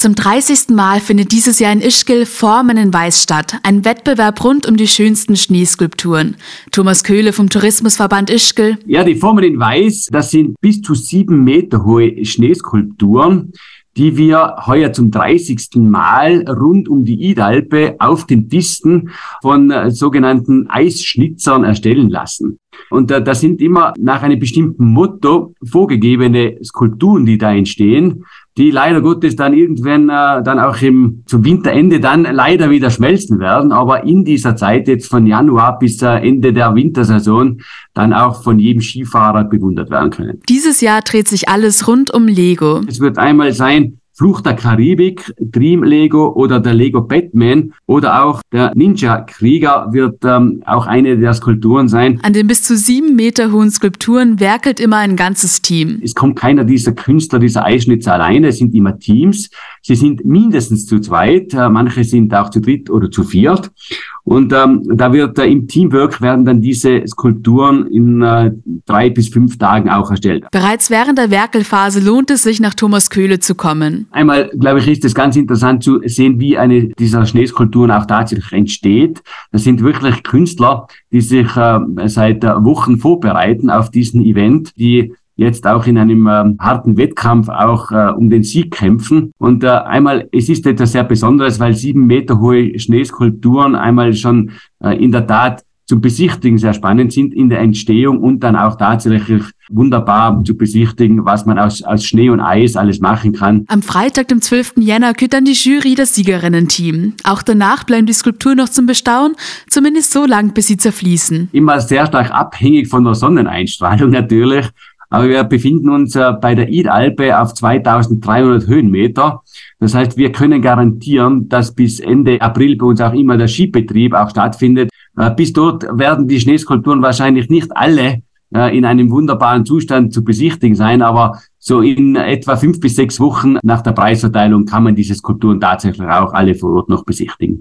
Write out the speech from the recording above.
Zum 30. Mal findet dieses Jahr in Ischgl Formen in Weiß statt, ein Wettbewerb rund um die schönsten Schneeskulpturen. Thomas Köhle vom Tourismusverband Ischgl. Ja, die Formen in Weiß, das sind bis zu sieben Meter hohe Schneeskulpturen die wir heuer zum 30. Mal rund um die Idalpe auf den Pisten von äh, sogenannten Eisschnitzern erstellen lassen. Und äh, das sind immer nach einem bestimmten Motto vorgegebene Skulpturen, die da entstehen, die leider Gottes dann irgendwann äh, dann auch im, zum Winterende dann leider wieder schmelzen werden, aber in dieser Zeit jetzt von Januar bis äh, Ende der Wintersaison dann auch von jedem Skifahrer bewundert werden können. Dieses Jahr dreht sich alles rund um Lego. Es wird einmal sein, Fluch der Karibik, Dream Lego oder der Lego Batman oder auch der Ninja Krieger wird ähm, auch eine der Skulpturen sein. An den bis zu sieben Meter hohen Skulpturen werkelt immer ein ganzes Team. Es kommt keiner dieser Künstler, dieser Eischnitzer alleine, es sind immer Teams. Sie sind mindestens zu zweit, äh, manche sind auch zu dritt oder zu viert. Und ähm, da wird äh, im Teamwork werden dann diese Skulpturen in äh, drei bis fünf Tagen auch erstellt. Bereits während der Werkelphase lohnt es sich, nach Thomas Köhle zu kommen. Einmal, glaube ich, ist es ganz interessant zu sehen, wie eine dieser Schneeskulpturen auch tatsächlich entsteht. Das sind wirklich Künstler, die sich äh, seit äh, Wochen vorbereiten auf diesen Event, die jetzt auch in einem äh, harten Wettkampf auch äh, um den Sieg kämpfen. Und äh, einmal, es ist etwas sehr Besonderes, weil sieben Meter hohe Schneeskulpturen einmal schon äh, in der Tat zum Besichtigen sehr spannend sind in der Entstehung und dann auch tatsächlich wunderbar zu besichtigen, was man aus, aus Schnee und Eis alles machen kann. Am Freitag, dem 12. Jänner, kürt dann die Jury das Siegerinnen-Team. Auch danach bleiben die Skulpturen noch zum Bestaunen, zumindest so lang, bis sie zerfließen. Immer sehr stark abhängig von der Sonneneinstrahlung natürlich. Aber wir befinden uns äh, bei der Idalpe auf 2300 Höhenmeter. Das heißt, wir können garantieren, dass bis Ende April bei uns auch immer der Skibetrieb auch stattfindet. Äh, bis dort werden die Schneeskulpturen wahrscheinlich nicht alle äh, in einem wunderbaren Zustand zu besichtigen sein, aber so in etwa fünf bis sechs Wochen nach der Preisverteilung kann man diese Skulpturen tatsächlich auch alle vor Ort noch besichtigen.